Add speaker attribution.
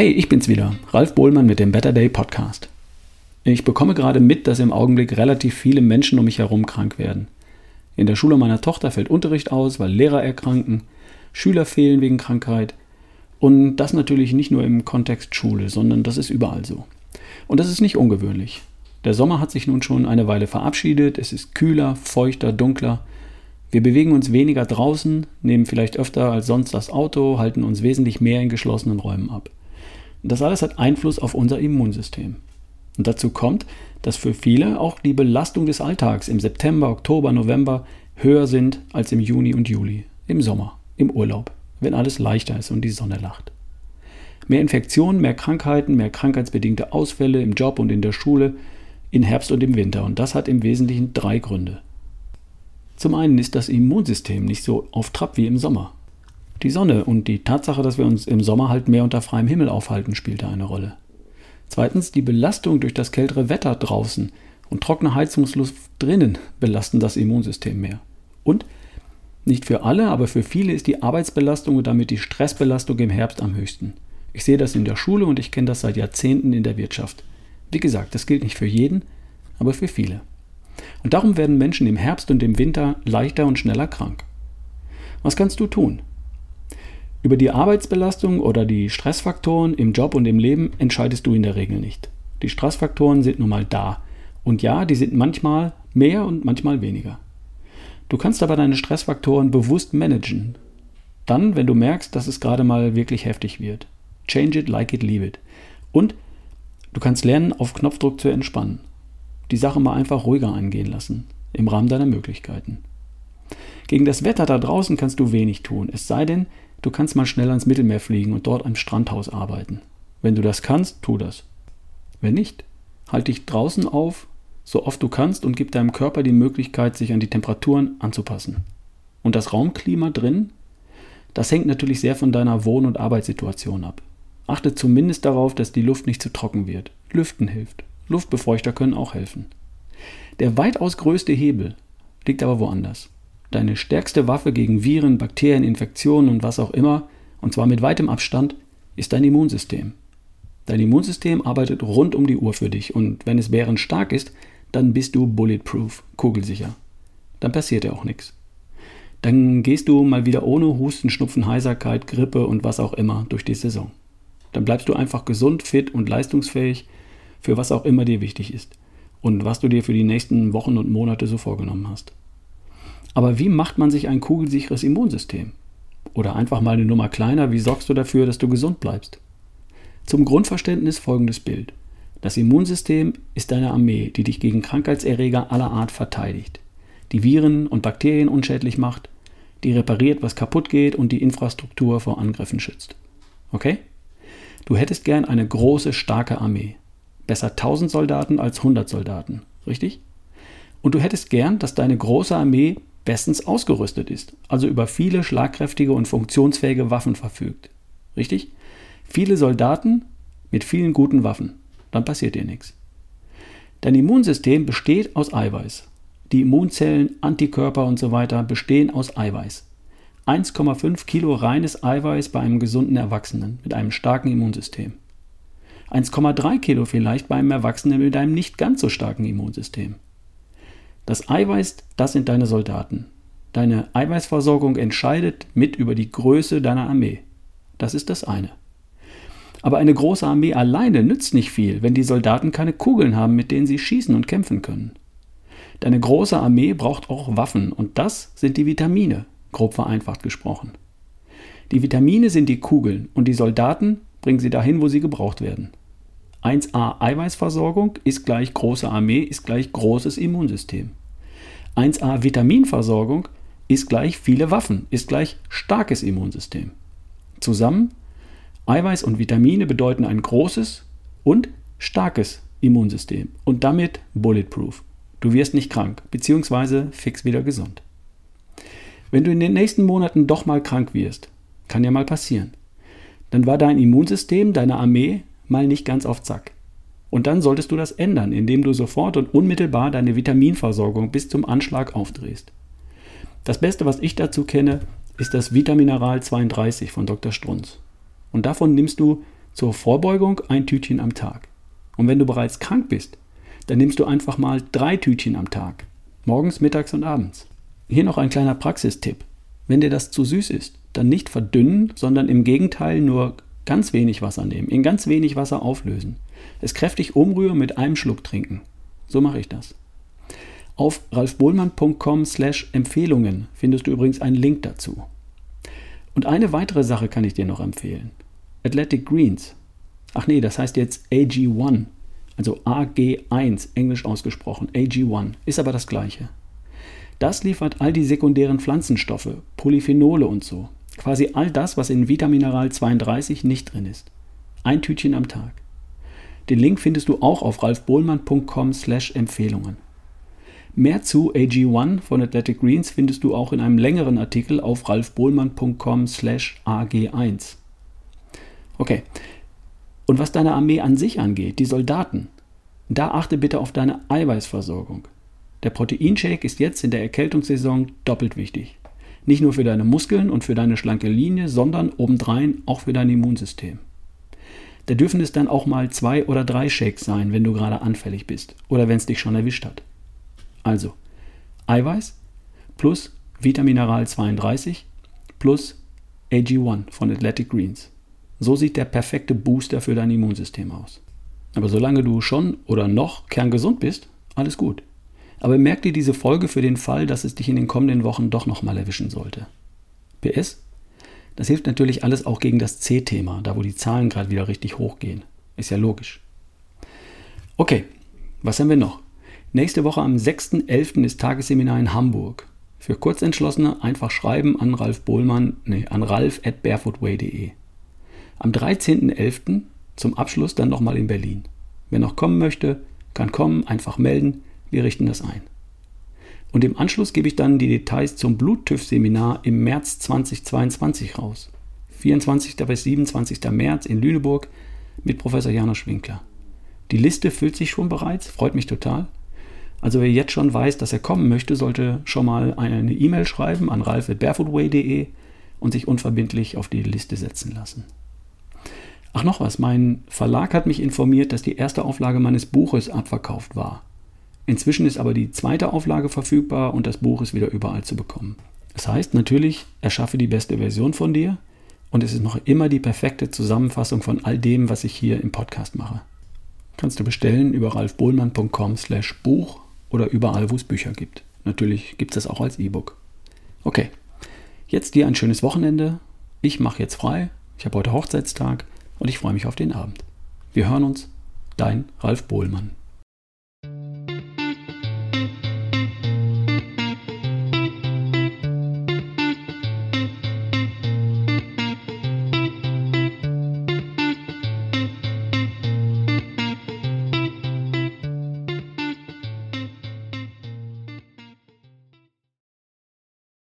Speaker 1: Hey, ich bin's wieder, Ralf Bohlmann mit dem Better Day Podcast. Ich bekomme gerade mit, dass im Augenblick relativ viele Menschen um mich herum krank werden. In der Schule meiner Tochter fällt Unterricht aus, weil Lehrer erkranken, Schüler fehlen wegen Krankheit. Und das natürlich nicht nur im Kontext Schule, sondern das ist überall so. Und das ist nicht ungewöhnlich. Der Sommer hat sich nun schon eine Weile verabschiedet, es ist kühler, feuchter, dunkler. Wir bewegen uns weniger draußen, nehmen vielleicht öfter als sonst das Auto, halten uns wesentlich mehr in geschlossenen Räumen ab. Das alles hat Einfluss auf unser Immunsystem. Und dazu kommt, dass für viele auch die Belastung des Alltags im September, Oktober, November höher sind als im Juni und Juli, im Sommer, im Urlaub, wenn alles leichter ist und die Sonne lacht. Mehr Infektionen, mehr Krankheiten, mehr krankheitsbedingte Ausfälle im Job und in der Schule, in Herbst und im Winter. Und das hat im Wesentlichen drei Gründe. Zum einen ist das Immunsystem nicht so auf Trab wie im Sommer. Die Sonne und die Tatsache, dass wir uns im Sommer halt mehr unter freiem Himmel aufhalten, spielt da eine Rolle. Zweitens, die Belastung durch das kältere Wetter draußen und trockene Heizungsluft drinnen belasten das Immunsystem mehr. Und nicht für alle, aber für viele ist die Arbeitsbelastung und damit die Stressbelastung im Herbst am höchsten. Ich sehe das in der Schule und ich kenne das seit Jahrzehnten in der Wirtschaft. Wie gesagt, das gilt nicht für jeden, aber für viele. Und darum werden Menschen im Herbst und im Winter leichter und schneller krank. Was kannst du tun? Über die Arbeitsbelastung oder die Stressfaktoren im Job und im Leben entscheidest du in der Regel nicht. Die Stressfaktoren sind nun mal da. Und ja, die sind manchmal mehr und manchmal weniger. Du kannst aber deine Stressfaktoren bewusst managen. Dann, wenn du merkst, dass es gerade mal wirklich heftig wird. Change it, like it, leave it. Und du kannst lernen, auf Knopfdruck zu entspannen. Die Sache mal einfach ruhiger angehen lassen. Im Rahmen deiner Möglichkeiten. Gegen das Wetter da draußen kannst du wenig tun. Es sei denn, Du kannst mal schnell ans Mittelmeer fliegen und dort am Strandhaus arbeiten. Wenn du das kannst, tu das. Wenn nicht, halt dich draußen auf, so oft du kannst und gib deinem Körper die Möglichkeit, sich an die Temperaturen anzupassen. Und das Raumklima drin, das hängt natürlich sehr von deiner Wohn- und Arbeitssituation ab. Achte zumindest darauf, dass die Luft nicht zu trocken wird. Lüften hilft. Luftbefeuchter können auch helfen. Der weitaus größte Hebel liegt aber woanders. Deine stärkste Waffe gegen Viren, Bakterien, Infektionen und was auch immer, und zwar mit weitem Abstand, ist dein Immunsystem. Dein Immunsystem arbeitet rund um die Uhr für dich und wenn es bärenstark ist, dann bist du bulletproof, kugelsicher. Dann passiert dir auch nichts. Dann gehst du mal wieder ohne Husten, Schnupfen, Heiserkeit, Grippe und was auch immer durch die Saison. Dann bleibst du einfach gesund, fit und leistungsfähig für was auch immer dir wichtig ist und was du dir für die nächsten Wochen und Monate so vorgenommen hast. Aber wie macht man sich ein kugelsicheres Immunsystem? Oder einfach mal eine Nummer kleiner, wie sorgst du dafür, dass du gesund bleibst? Zum Grundverständnis folgendes Bild. Das Immunsystem ist deine Armee, die dich gegen Krankheitserreger aller Art verteidigt, die Viren und Bakterien unschädlich macht, die repariert, was kaputt geht und die Infrastruktur vor Angriffen schützt. Okay? Du hättest gern eine große, starke Armee. Besser 1000 Soldaten als 100 Soldaten, richtig? Und du hättest gern, dass deine große Armee bestens ausgerüstet ist, also über viele schlagkräftige und funktionsfähige Waffen verfügt. Richtig? Viele Soldaten mit vielen guten Waffen. Dann passiert dir nichts. Dein Immunsystem besteht aus Eiweiß. Die Immunzellen, Antikörper und so weiter bestehen aus Eiweiß. 1,5 Kilo reines Eiweiß bei einem gesunden Erwachsenen mit einem starken Immunsystem. 1,3 Kilo vielleicht bei einem Erwachsenen mit einem nicht ganz so starken Immunsystem. Das Eiweiß, das sind deine Soldaten. Deine Eiweißversorgung entscheidet mit über die Größe deiner Armee. Das ist das eine. Aber eine große Armee alleine nützt nicht viel, wenn die Soldaten keine Kugeln haben, mit denen sie schießen und kämpfen können. Deine große Armee braucht auch Waffen und das sind die Vitamine, grob vereinfacht gesprochen. Die Vitamine sind die Kugeln und die Soldaten bringen sie dahin, wo sie gebraucht werden. 1a Eiweißversorgung ist gleich große Armee, ist gleich großes Immunsystem. 1a Vitaminversorgung ist gleich viele Waffen, ist gleich starkes Immunsystem. Zusammen Eiweiß und Vitamine bedeuten ein großes und starkes Immunsystem und damit bulletproof. Du wirst nicht krank, beziehungsweise fix wieder gesund. Wenn du in den nächsten Monaten doch mal krank wirst, kann ja mal passieren, dann war dein Immunsystem, deine Armee mal nicht ganz auf Zack. Und dann solltest du das ändern, indem du sofort und unmittelbar deine Vitaminversorgung bis zum Anschlag aufdrehst. Das Beste, was ich dazu kenne, ist das Vitamineral 32 von Dr. Strunz. Und davon nimmst du Zur Vorbeugung ein Tütchen am Tag. Und wenn du bereits krank bist, dann nimmst du einfach mal drei Tütchen am Tag. Morgens, mittags und abends. Hier noch ein kleiner Praxistipp. Wenn dir das zu süß ist, dann nicht verdünnen, sondern im Gegenteil nur ganz wenig Wasser nehmen, in ganz wenig Wasser auflösen. Es kräftig umrühren, mit einem Schluck trinken. So mache ich das. Auf ralfbohlmann.com slash Empfehlungen findest du übrigens einen Link dazu. Und eine weitere Sache kann ich dir noch empfehlen. Athletic Greens. Ach nee, das heißt jetzt AG1, also AG1, englisch ausgesprochen. AG1 ist aber das gleiche. Das liefert all die sekundären Pflanzenstoffe, Polyphenole und so. Quasi all das, was in Vitamineral 32 nicht drin ist. Ein Tütchen am Tag. Den Link findest du auch auf ralfbohlmann.com slash Empfehlungen. Mehr zu AG1 von Athletic Greens findest du auch in einem längeren Artikel auf ralfbohlmann.com slash AG1. Okay. Und was deine Armee an sich angeht, die Soldaten, da achte bitte auf deine Eiweißversorgung. Der Proteinshake ist jetzt in der Erkältungssaison doppelt wichtig. Nicht nur für deine Muskeln und für deine schlanke Linie, sondern obendrein auch für dein Immunsystem. Da dürfen es dann auch mal zwei oder drei Shakes sein, wenn du gerade anfällig bist oder wenn es dich schon erwischt hat. Also Eiweiß plus Vitamineral 32 plus AG1 von Athletic Greens. So sieht der perfekte Booster für dein Immunsystem aus. Aber solange du schon oder noch kerngesund bist, alles gut. Aber merk dir diese Folge für den Fall, dass es dich in den kommenden Wochen doch nochmal erwischen sollte. PS, das hilft natürlich alles auch gegen das C-Thema, da wo die Zahlen gerade wieder richtig hochgehen. Ist ja logisch. Okay, was haben wir noch? Nächste Woche am 6.11. ist Tagesseminar in Hamburg. Für Kurzentschlossene einfach schreiben an Ralf Bohlmann, nee, an ralf at barefootway.de. Am 13.11. zum Abschluss dann nochmal in Berlin. Wer noch kommen möchte, kann kommen, einfach melden, wir richten das ein. Und im Anschluss gebe ich dann die Details zum Bluttüff-Seminar im März 2022 raus. 24. bis 27. März in Lüneburg mit Professor Janosch Winkler. Die Liste füllt sich schon bereits, freut mich total. Also wer jetzt schon weiß, dass er kommen möchte, sollte schon mal eine E-Mail schreiben an ralf.barefootway.de und sich unverbindlich auf die Liste setzen lassen. Ach noch was, mein Verlag hat mich informiert, dass die erste Auflage meines Buches abverkauft war. Inzwischen ist aber die zweite Auflage verfügbar und das Buch ist wieder überall zu bekommen. Das heißt natürlich, erschaffe die beste Version von dir und es ist noch immer die perfekte Zusammenfassung von all dem, was ich hier im Podcast mache. Kannst du bestellen über ralfbohlmann.com slash Buch oder überall, wo es Bücher gibt. Natürlich gibt es das auch als E-Book. Okay, jetzt dir ein schönes Wochenende. Ich mache jetzt frei. Ich habe heute Hochzeitstag und ich freue mich auf den Abend. Wir hören uns. Dein Ralf Bohlmann.